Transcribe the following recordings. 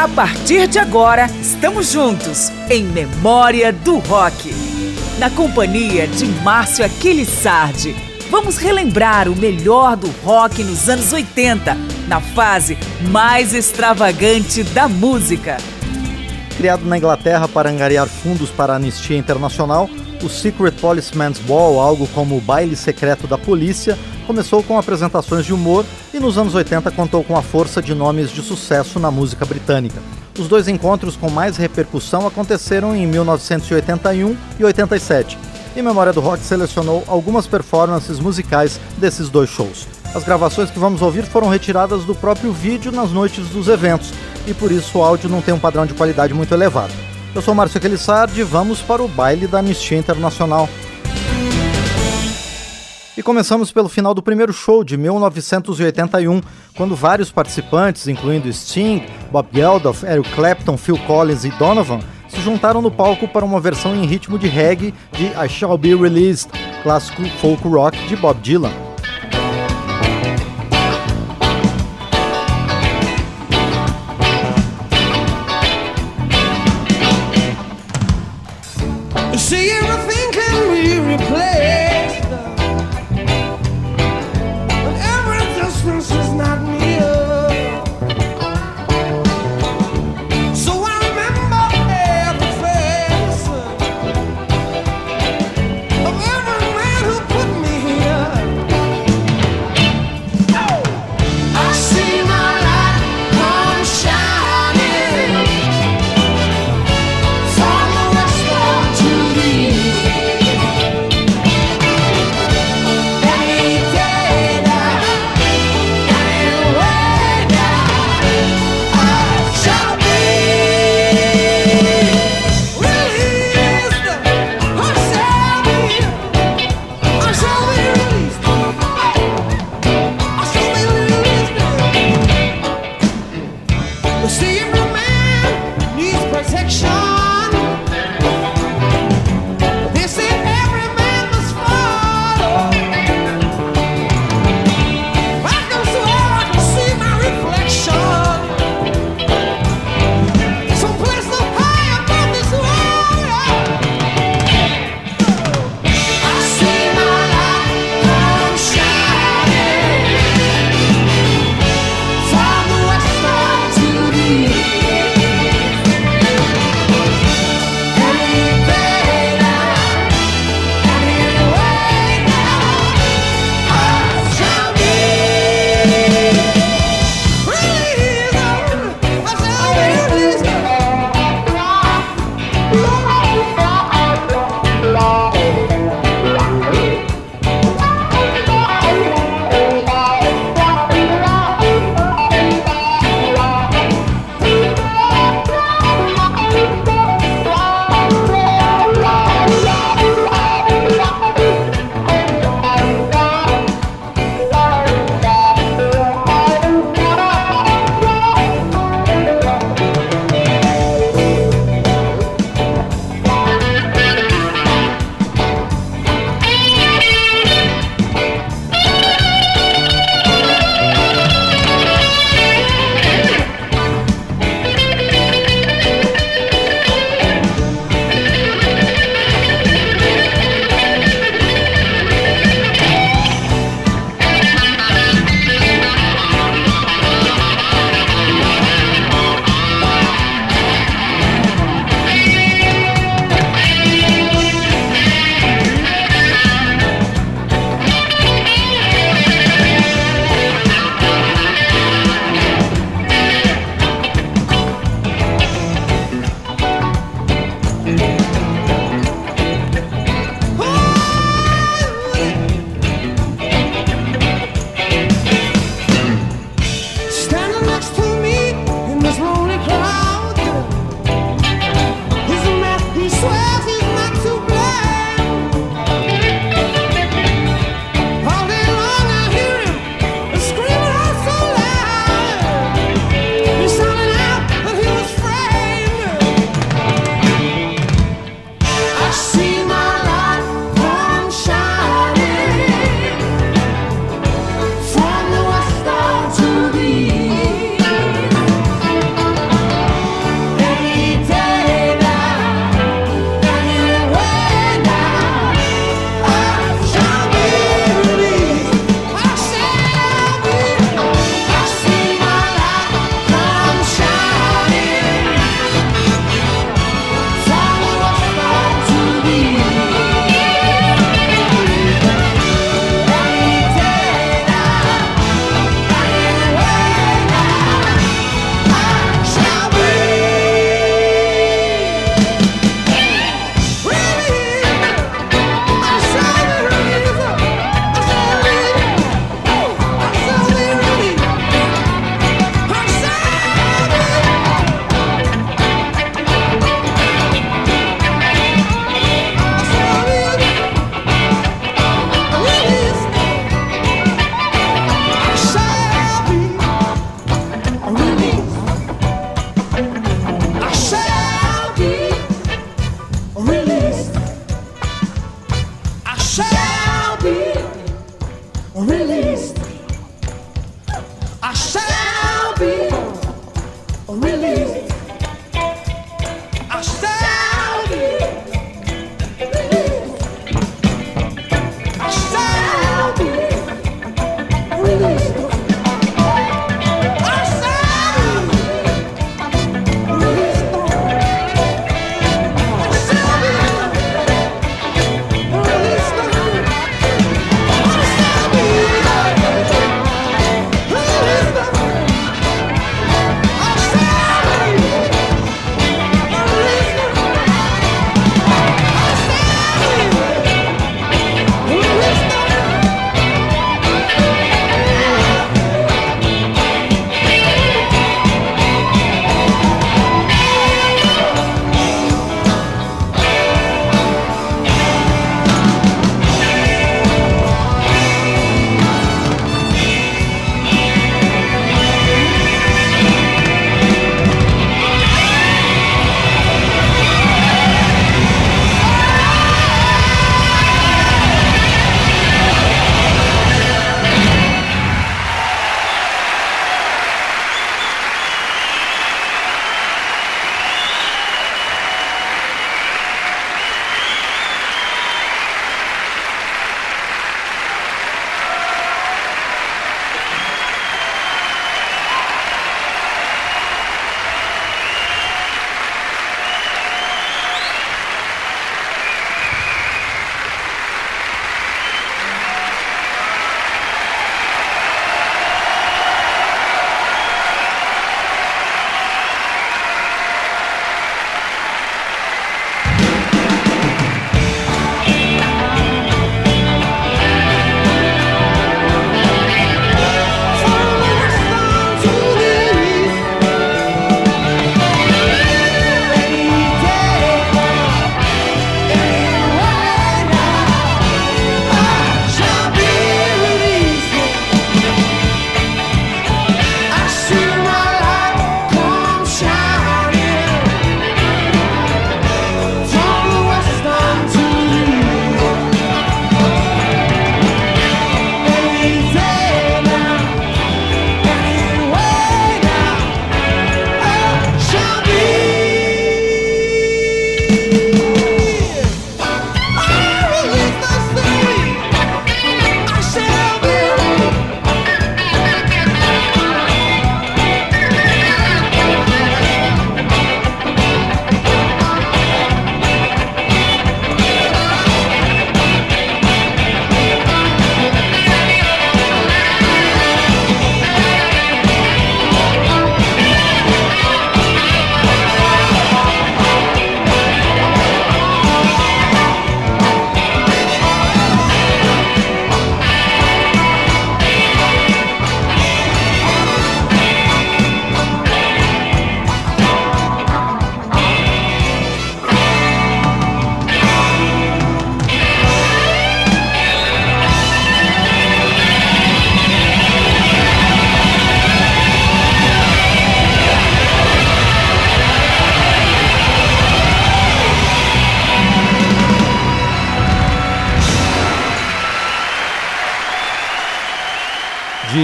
A partir de agora, estamos juntos em Memória do Rock. Na companhia de Márcio Aquiles Sardi, vamos relembrar o melhor do rock nos anos 80, na fase mais extravagante da música. Criado na Inglaterra para angariar fundos para a Anistia Internacional, o Secret Policeman's Ball, algo como o baile secreto da polícia, começou com apresentações de humor e nos anos 80 contou com a força de nomes de sucesso na música britânica. Os dois encontros com mais repercussão aconteceram em 1981 e 87, e Memória do Rock selecionou algumas performances musicais desses dois shows. As gravações que vamos ouvir foram retiradas do próprio vídeo nas noites dos eventos, e por isso o áudio não tem um padrão de qualidade muito elevado. Eu sou Márcio Aquilissardi e vamos para o baile da Anistia Internacional. E começamos pelo final do primeiro show de 1981, quando vários participantes, incluindo Sting, Bob Geldof, Eric Clapton, Phil Collins e Donovan, se juntaram no palco para uma versão em ritmo de reggae de I Shall Be Released, clássico folk rock de Bob Dylan.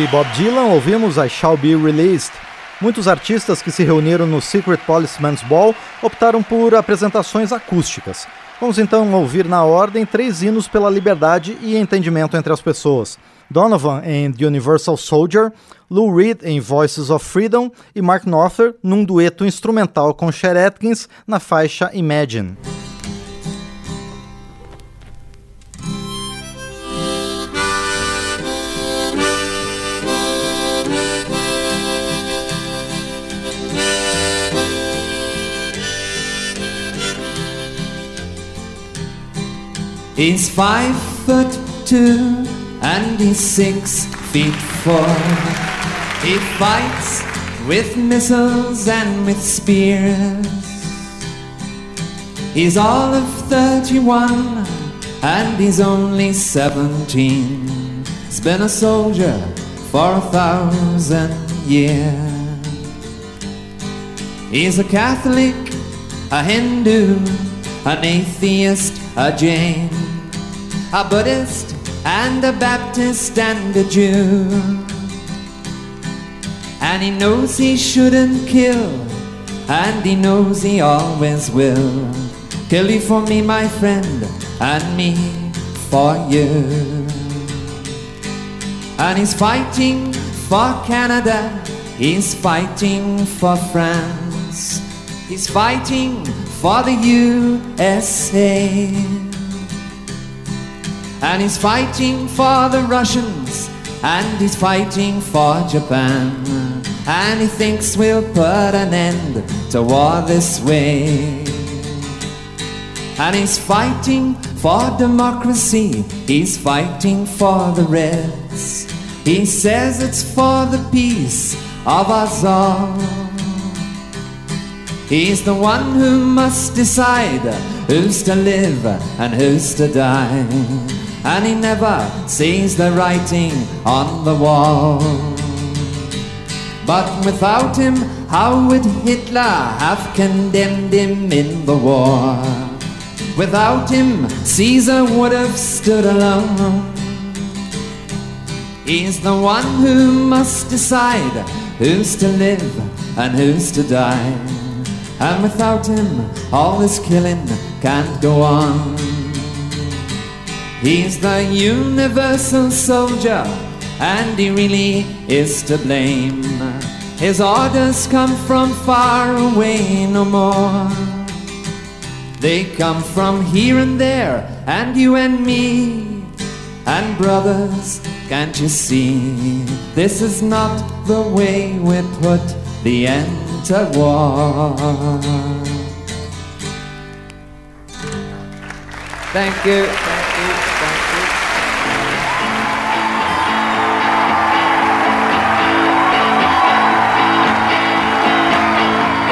De Bob Dylan, ouvimos I Shall Be Released. Muitos artistas que se reuniram no Secret Policeman's Ball optaram por apresentações acústicas. Vamos então ouvir na ordem três hinos pela liberdade e entendimento entre as pessoas. Donovan em The Universal Soldier, Lou Reed em Voices of Freedom e Mark Knopfler num dueto instrumental com Cher Atkins na faixa Imagine. He's five foot two and he's six feet four. He fights with missiles and with spears. He's all of 31 and he's only 17. He's been a soldier for a thousand years. He's a Catholic, a Hindu, an atheist, a Jain a Buddhist and a Baptist and a Jew. And he knows he shouldn't kill, and he knows he always will. Kill you for me, my friend, and me for you. And he's fighting for Canada, he's fighting for France, he's fighting for the USA. And he's fighting for the Russians, and he's fighting for Japan. And he thinks we'll put an end to war this way. And he's fighting for democracy, he's fighting for the Reds. He says it's for the peace of us all. He's the one who must decide who's to live and who's to die and he never sees the writing on the wall. But without him, how would Hitler have condemned him in the war? Without him, Caesar would have stood alone. He's the one who must decide who's to live and who's to die. And without him, all this killing can't go on. He's the universal soldier, and he really is to blame. His orders come from far away no more. They come from here and there, and you and me. And brothers, can't you see? This is not the way we put the end to war. Thank you.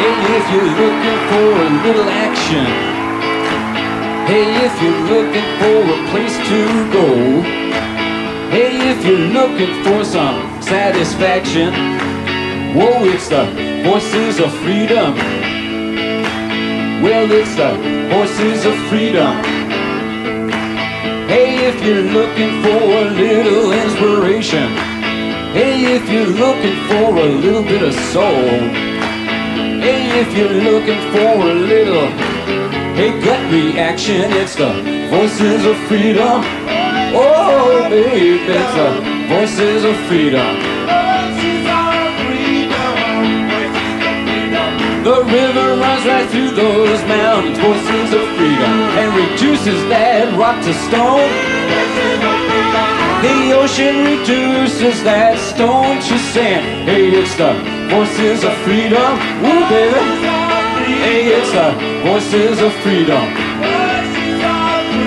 If you're looking for a little action. Hey, if you're looking for a place to go. Hey, if you're looking for some satisfaction. Whoa, it's the voices of freedom. Well, it's the voices of freedom. Hey, if you're looking for a little inspiration. Hey, if you're looking for a little bit of soul. If you're looking for a little hey gut reaction, it's the voices of freedom. Oh, baby, it's the voices of freedom. The river runs right through those mountains, voices of freedom, and reduces that rock to stone. The ocean reduces that stone to sand. Hey, it's the voices of freedom. Woo, baby. Hey, it's the voices of freedom.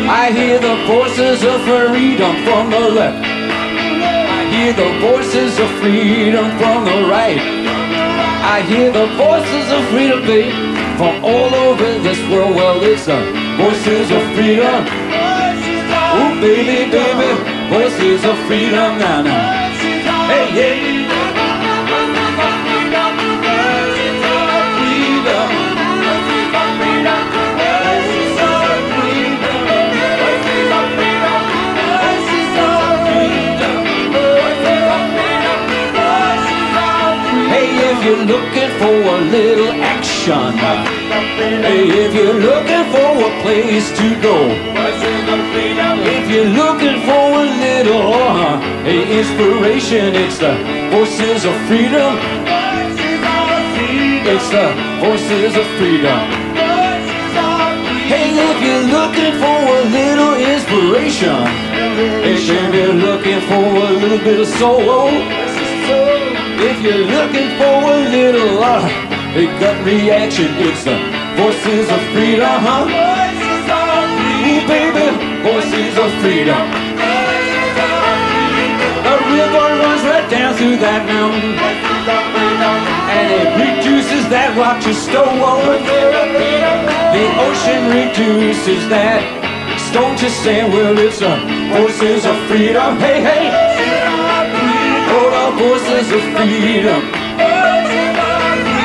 I hear the voices of freedom from the left. I hear the voices of freedom from the right. I hear the voices of freedom, baby, from all over this world. Well, it's the voices of freedom. Ooh, baby, baby, voices of freedom now, now. Hey, hey. A little action, if you're looking for a place to go, if you're looking for a little uh, inspiration, it's the voices of freedom. It's the voices of freedom. Hey, if you're looking for a little inspiration, if you're looking for a little bit of soul, if you're looking for a little uh, a gut reaction, it's the voices of freedom, huh? Ooh, baby, voices of freedom. A river runs right down through that mountain, and it reduces that rock to stone. The ocean reduces that stone to sand. Well, it's the voices of freedom. Hey, hey. Voices of freedom.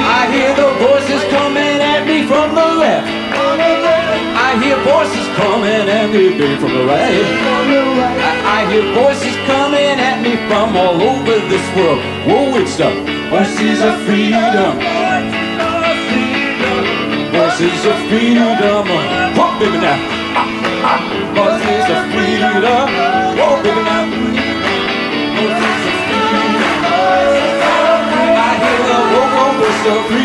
I hear the voices coming at me from the left. I hear voices coming at me from the right. I, I hear voices coming at me from all over this world. Whoa, it's the voices of freedom voices of freedom. Whoa, baby now. Ah, ah. Voices of freedom. Whoa,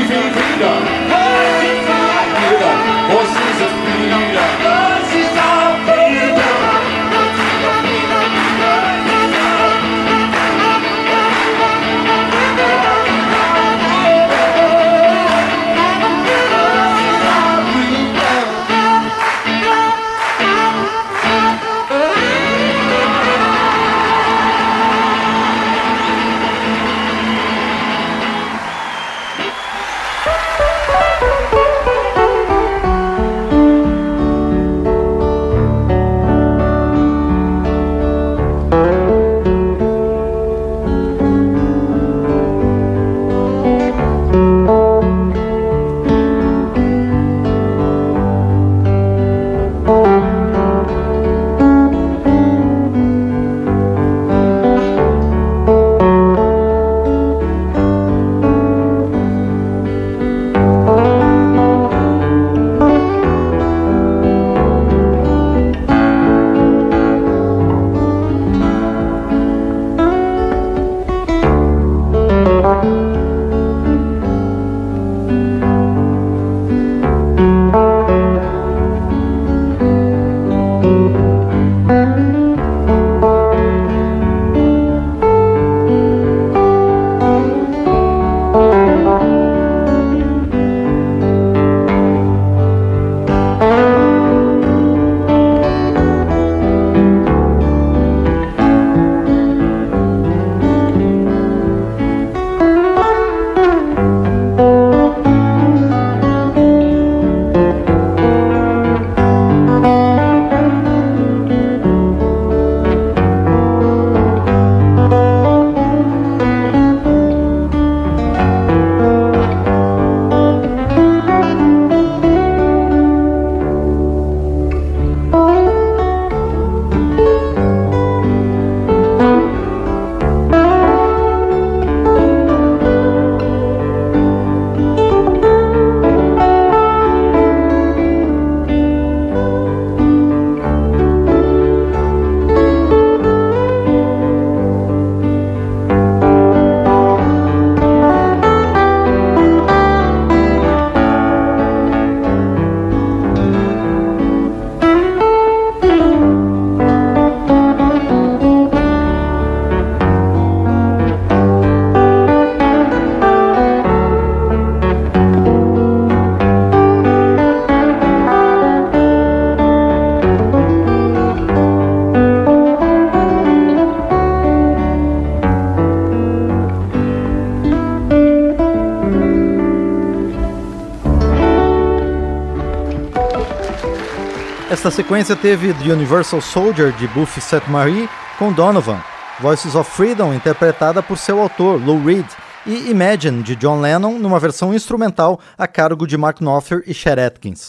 Nessa sequência teve The Universal Soldier de Buffy Seth Marie com Donovan, Voices of Freedom interpretada por seu autor Lou Reed e Imagine de John Lennon numa versão instrumental a cargo de Mark Knopfler e Chet Atkins.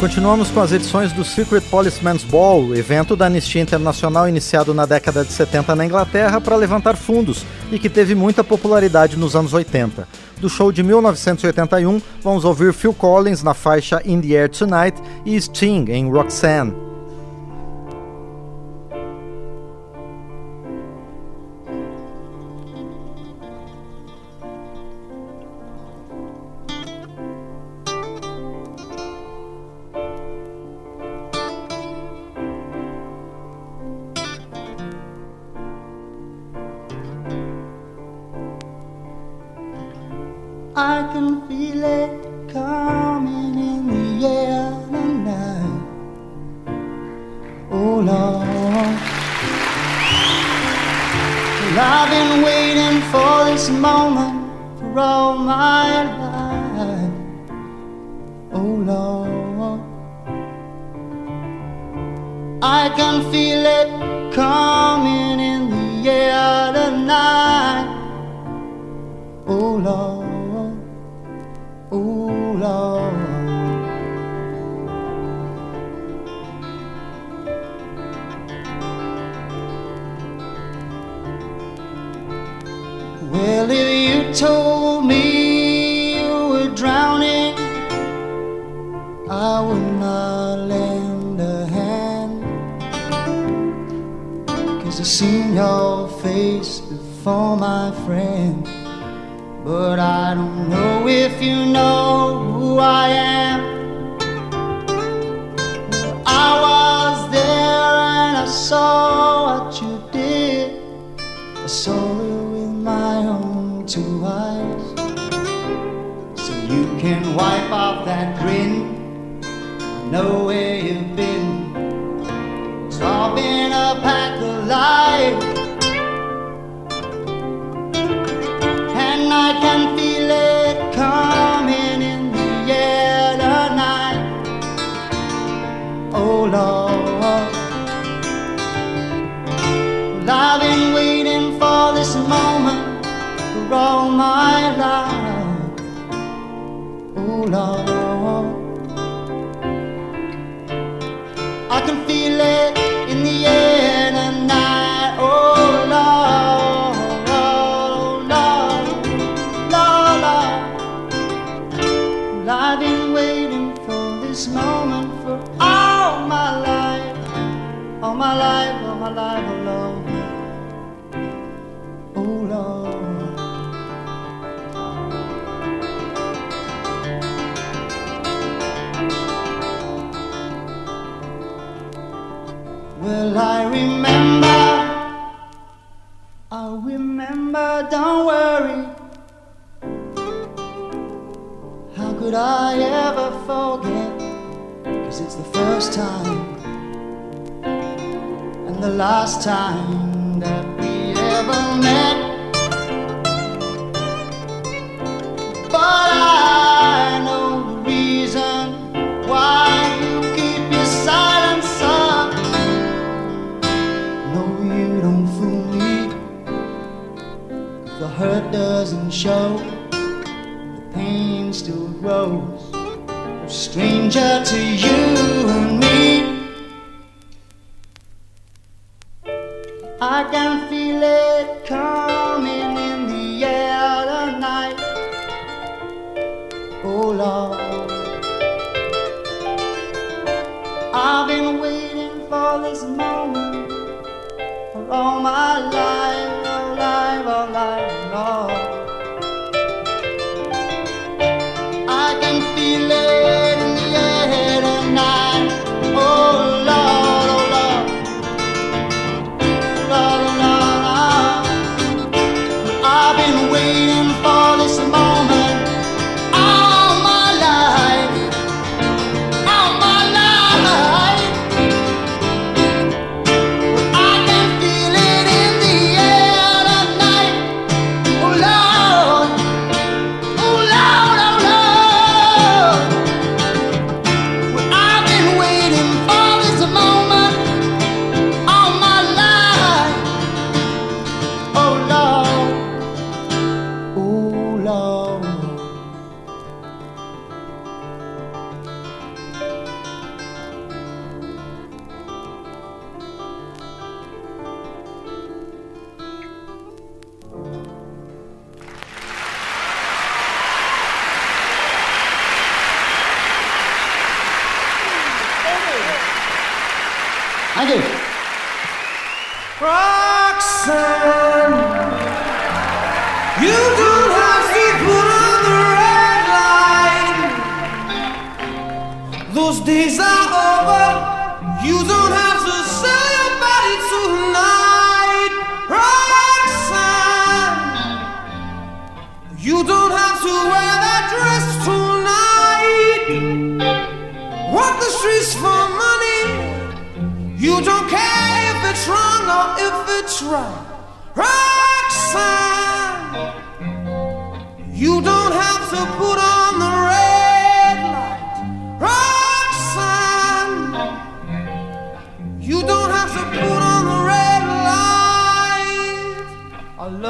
Continuamos com as edições do Secret Policeman's Ball, evento da Anistia Internacional iniciado na década de 70 na Inglaterra para levantar fundos e que teve muita popularidade nos anos 80. Do show de 1981, vamos ouvir Phil Collins na faixa In the Air Tonight e Sting em Roxanne. can feel it coming in the air tonight. Oh Lord, well, I've been waiting for this moment for all my life. Oh Lord, I can feel it coming in the air. friend, but I don't know if you know who I am. lang but don't worry. How could I ever forget? Cause it's the first time and the last time that we ever met. But I doesn't show, the pain still grows. Stranger to you and me. I got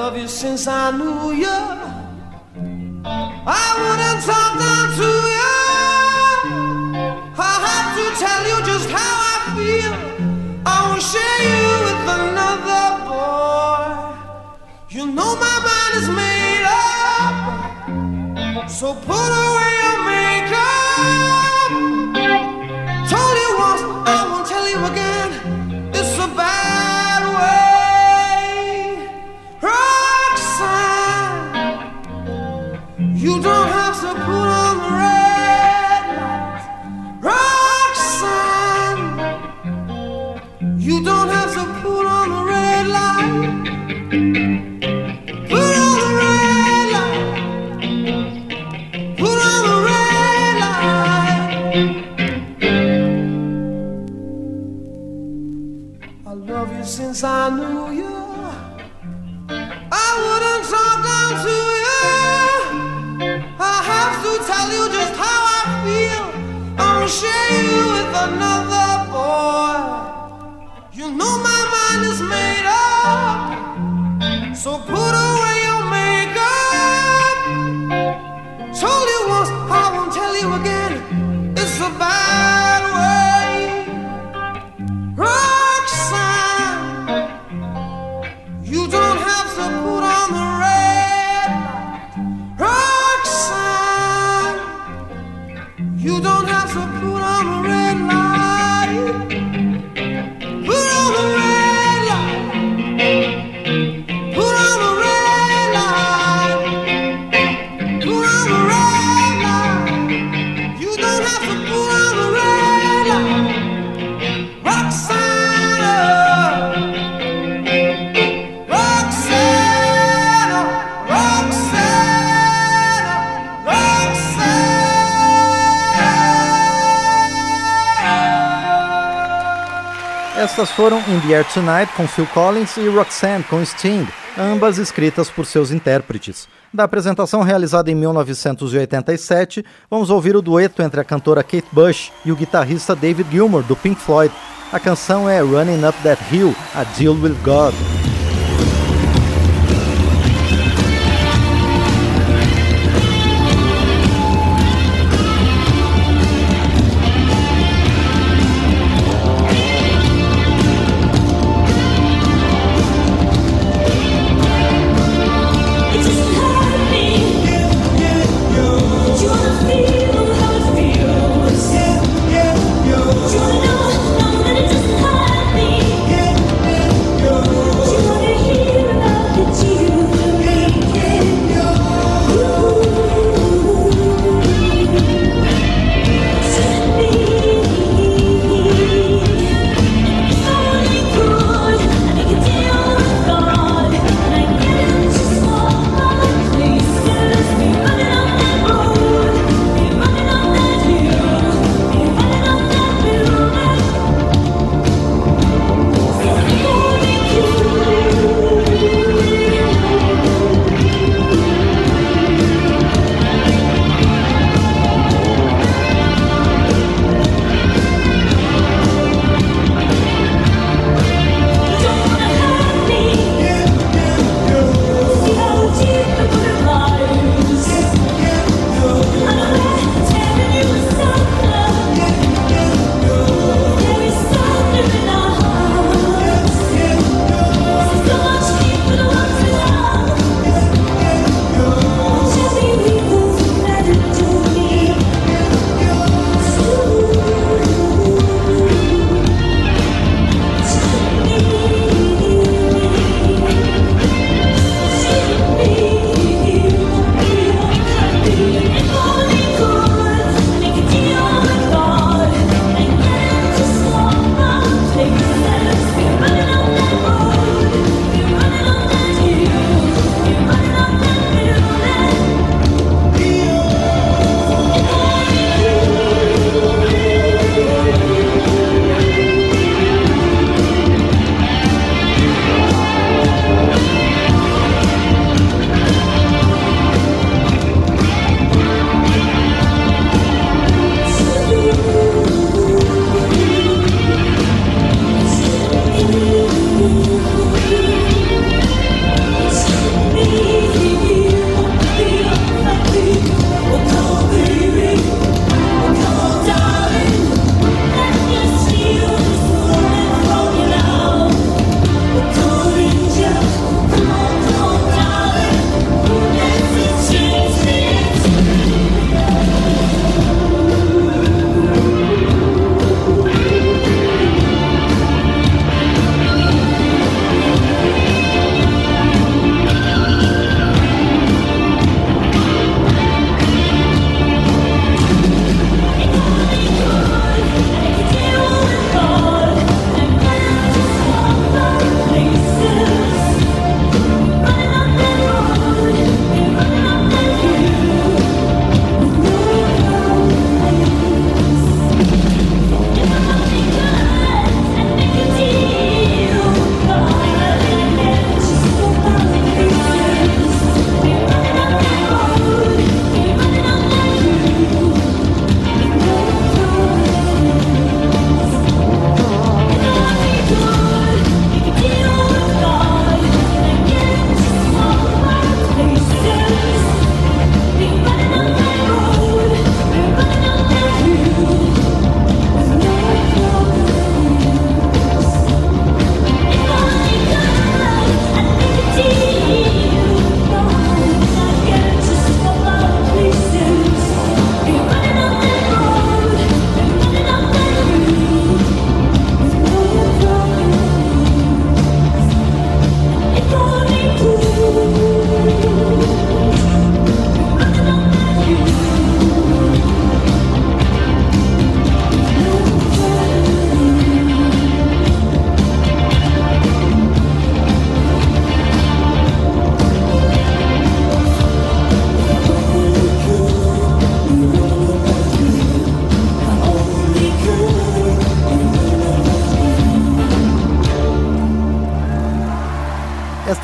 love you since I knew you. I wouldn't talk down to you. I have to tell you just how I feel. I will share you with another boy. You know my mind is made up, so put away. músicas foram In the Air Tonight com Phil Collins e Roxanne com Sting, ambas escritas por seus intérpretes. Da apresentação realizada em 1987, vamos ouvir o dueto entre a cantora Kate Bush e o guitarrista David Gilmour do Pink Floyd. A canção é Running Up That Hill, A Deal with God.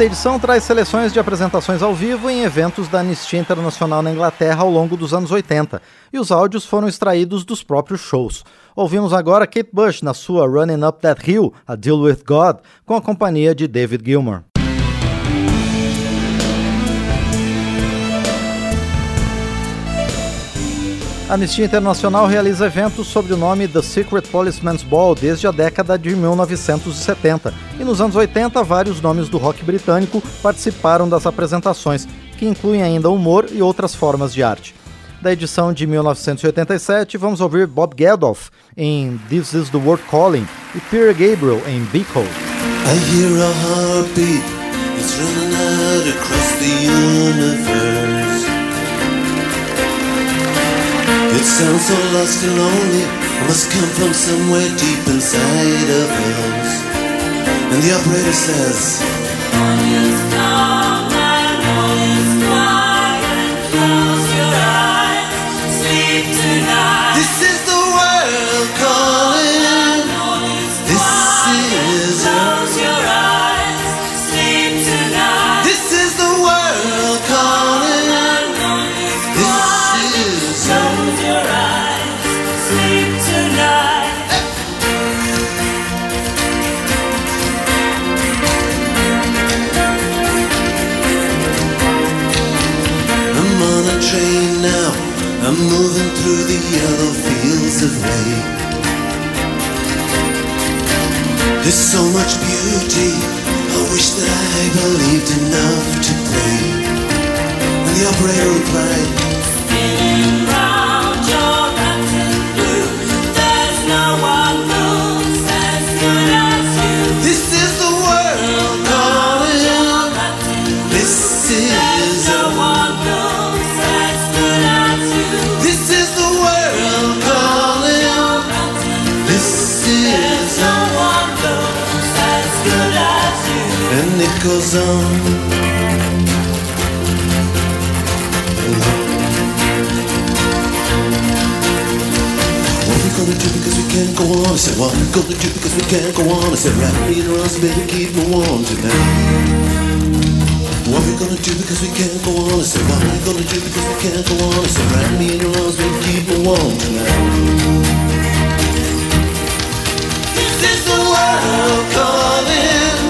Esta edição traz seleções de apresentações ao vivo em eventos da Anistia Internacional na Inglaterra ao longo dos anos 80, e os áudios foram extraídos dos próprios shows. Ouvimos agora Kate Bush na sua Running Up That Hill, A Deal With God, com a companhia de David Gilmour. A Anistia Internacional realiza eventos sob o nome The Secret Policeman's Ball desde a década de 1970, e nos anos 80 vários nomes do rock britânico participaram das apresentações, que incluem ainda humor e outras formas de arte. Da edição de 1987, vamos ouvir Bob Geldof em This Is the World Calling e Peter Gabriel em Beacon. I hear a heartbeat, it's running out across the universe. It sounds so lost and lonely, must come from somewhere deep inside of us. And the operator says, fields. There's so much beauty. I wish that I believed enough to play. And the operator replied, it goes on. What we gonna do because we can't go on? I said, what we gonna do because we can't go on? I said, wrap me in arms, baby, keep me warm tonight. What we gonna do because we can't go on? I said, what we gonna do because we can't go on? I said, wrap me in your arms, baby, keep me warm tonight. This is the world calling.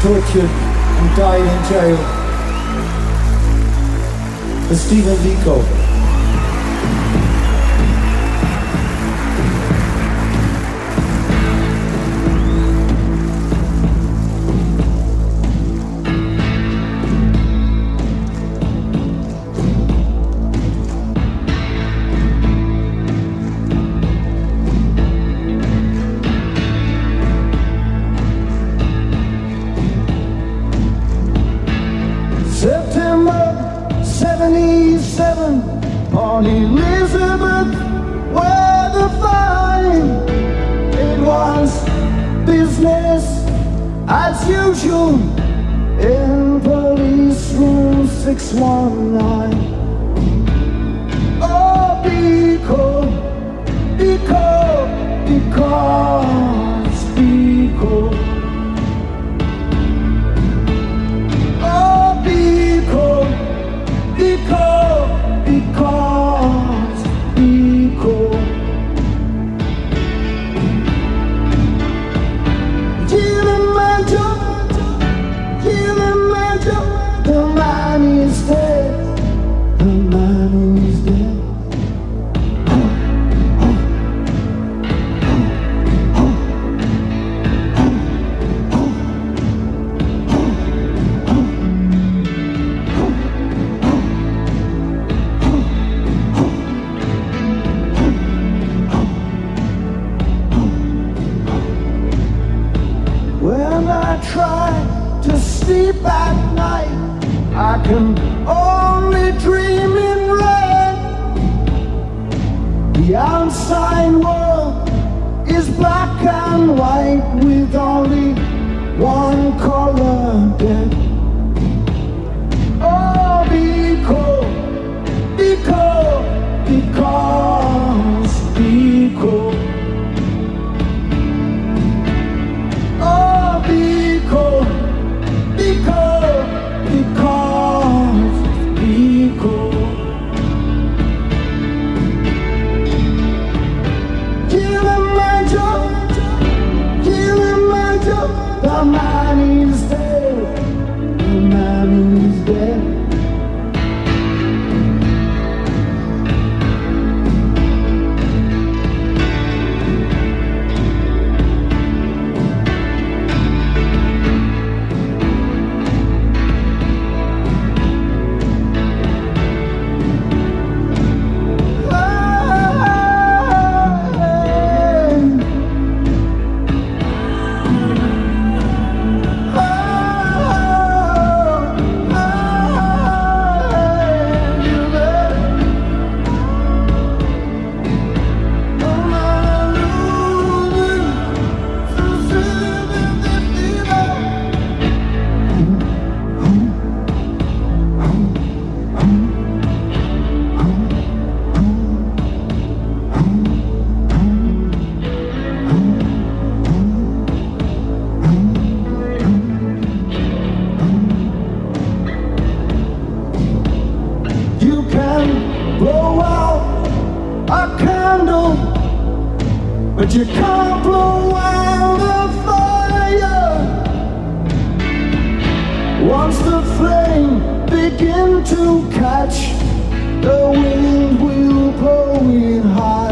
tortured and died in jail. For Stephen Biko. The outside world is black and white with only one color dead. Oh, because, because, because, man you can't blow out a fire. Once the flame begin to catch, the wind will blow it higher.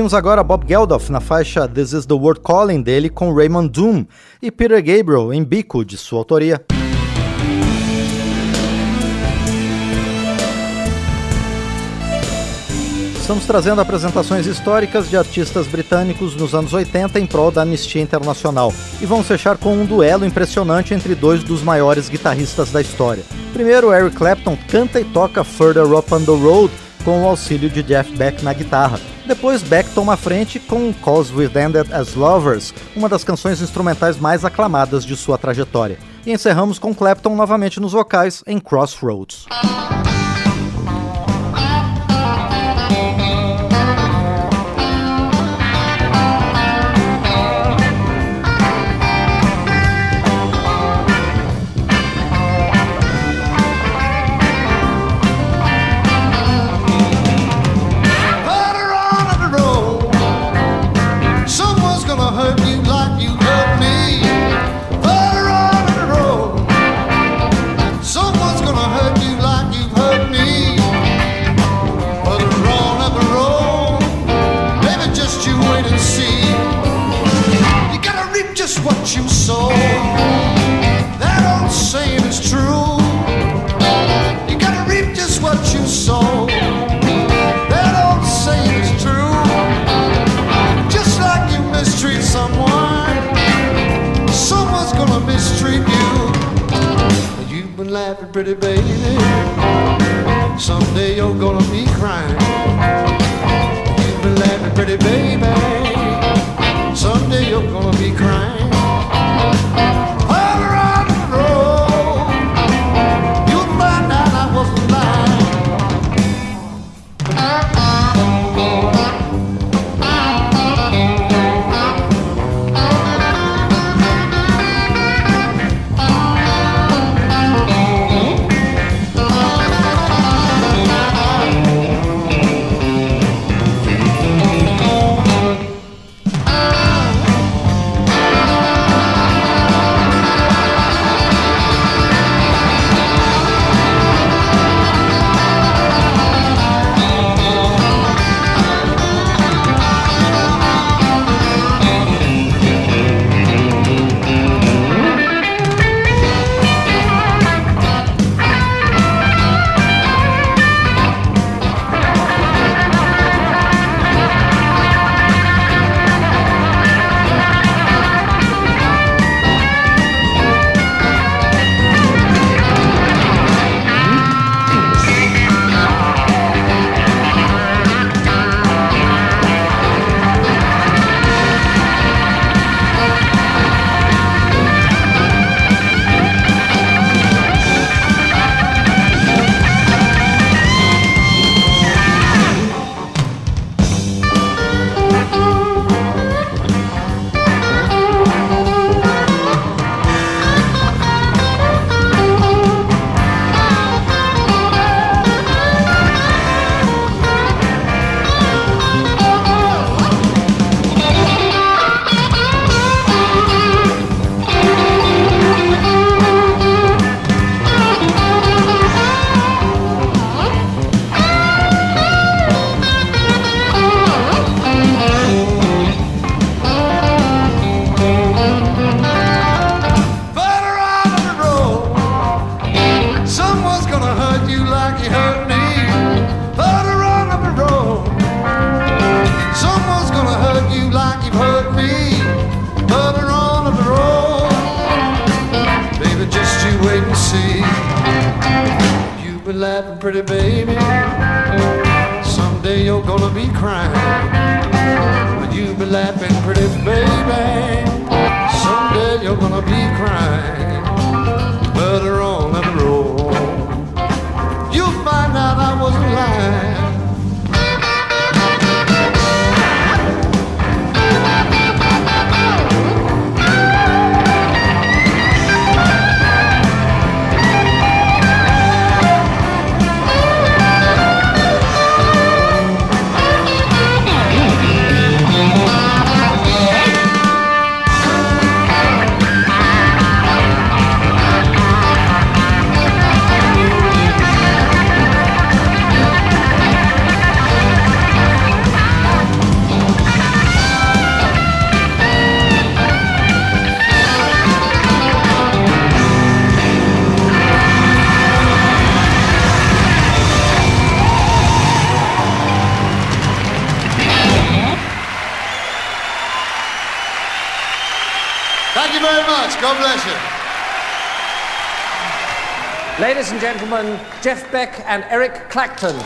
Ouvimos agora Bob Geldof na faixa This Is the World Calling dele com Raymond Doom e Peter Gabriel em Bico, de sua autoria. Estamos trazendo apresentações históricas de artistas britânicos nos anos 80 em prol da Anistia Internacional. E vamos fechar com um duelo impressionante entre dois dos maiores guitarristas da história. Primeiro, Eric Clapton canta e toca Further Up on the Road com o auxílio de Jeff Beck na guitarra. Depois, Beck toma a frente com Cause We've Ended as Lovers, uma das canções instrumentais mais aclamadas de sua trajetória. E encerramos com Clapton novamente nos vocais em Crossroads. Ladies and gentlemen, Jeff Beck and Eric Clapton.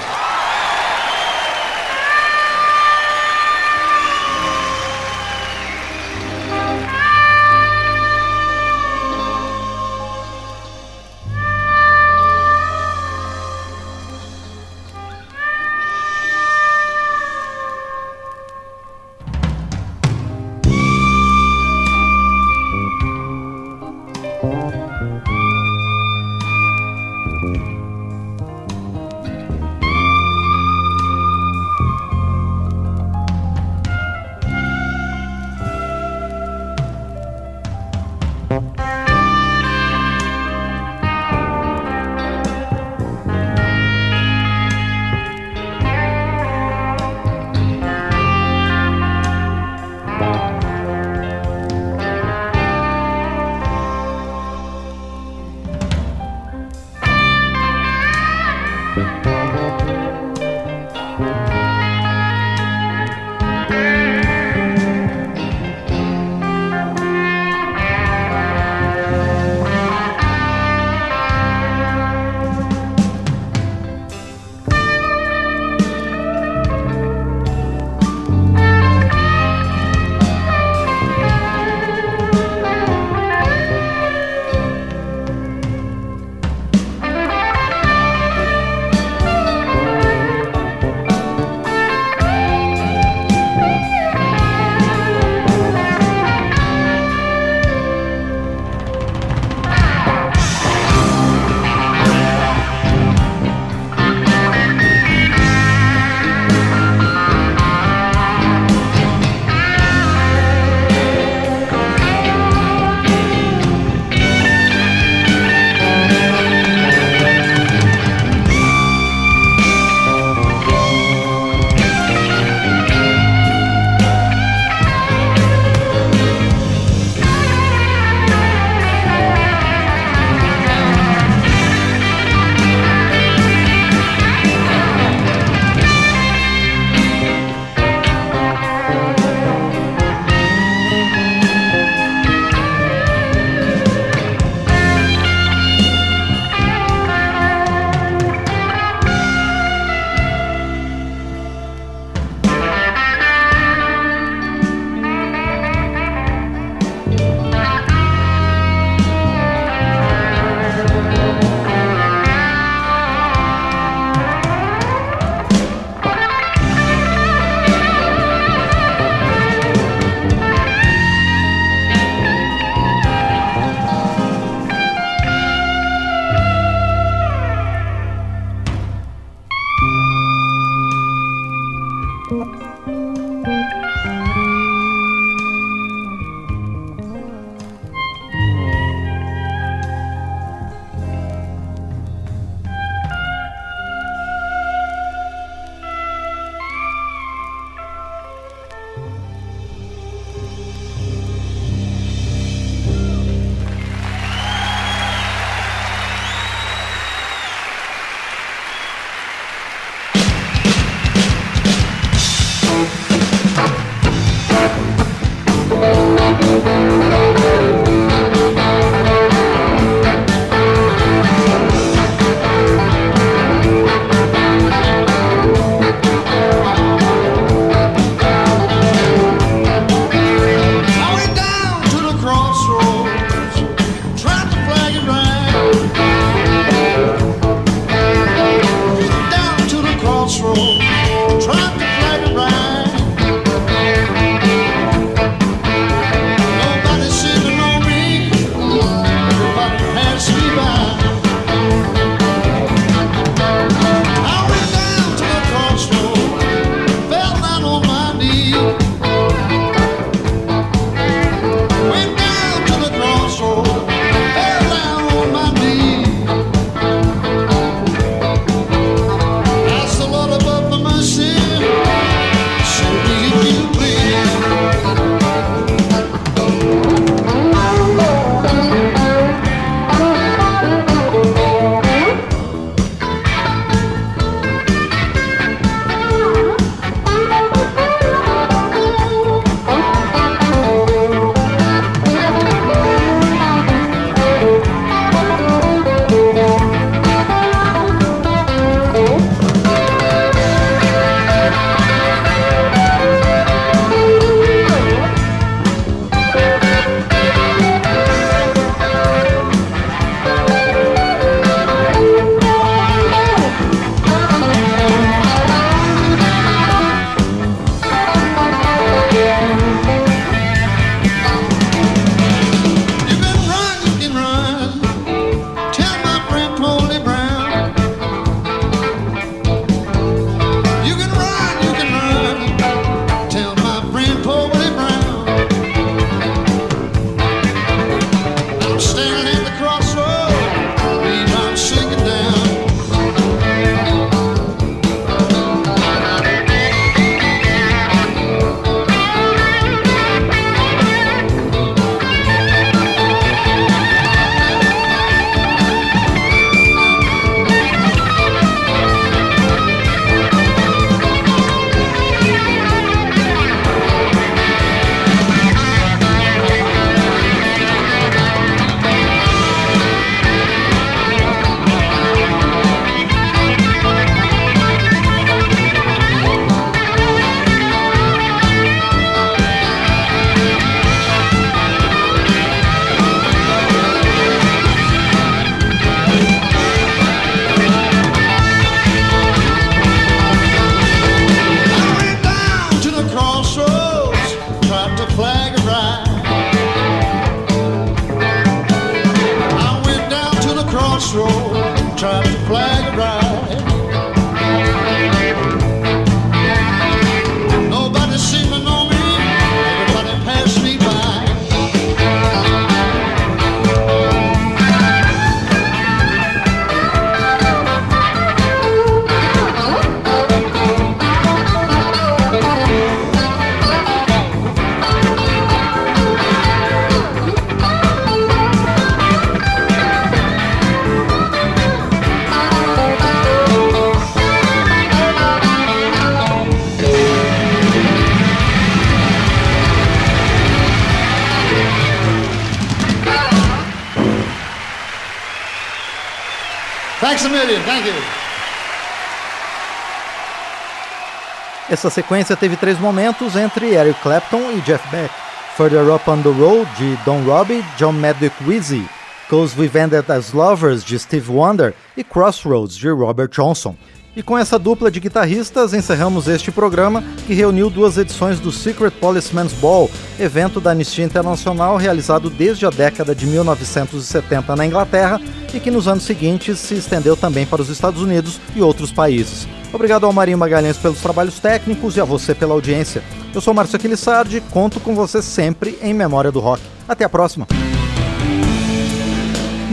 Essa sequência teve três momentos entre Eric Clapton e Jeff Beck. Further Up on the Road, de Don Robbie, John Maddock Wheezy. Cause We've Ended as Lovers, de Steve Wonder. E Crossroads, de Robert Johnson. E com essa dupla de guitarristas encerramos este programa que reuniu duas edições do Secret Policeman's Ball, evento da Anistia Internacional realizado desde a década de 1970 na Inglaterra e que nos anos seguintes se estendeu também para os Estados Unidos e outros países. Obrigado ao Marinho Magalhães pelos trabalhos técnicos e a você pela audiência. Eu sou Márcio Aquilissardi, conto com você sempre em Memória do Rock. Até a próxima!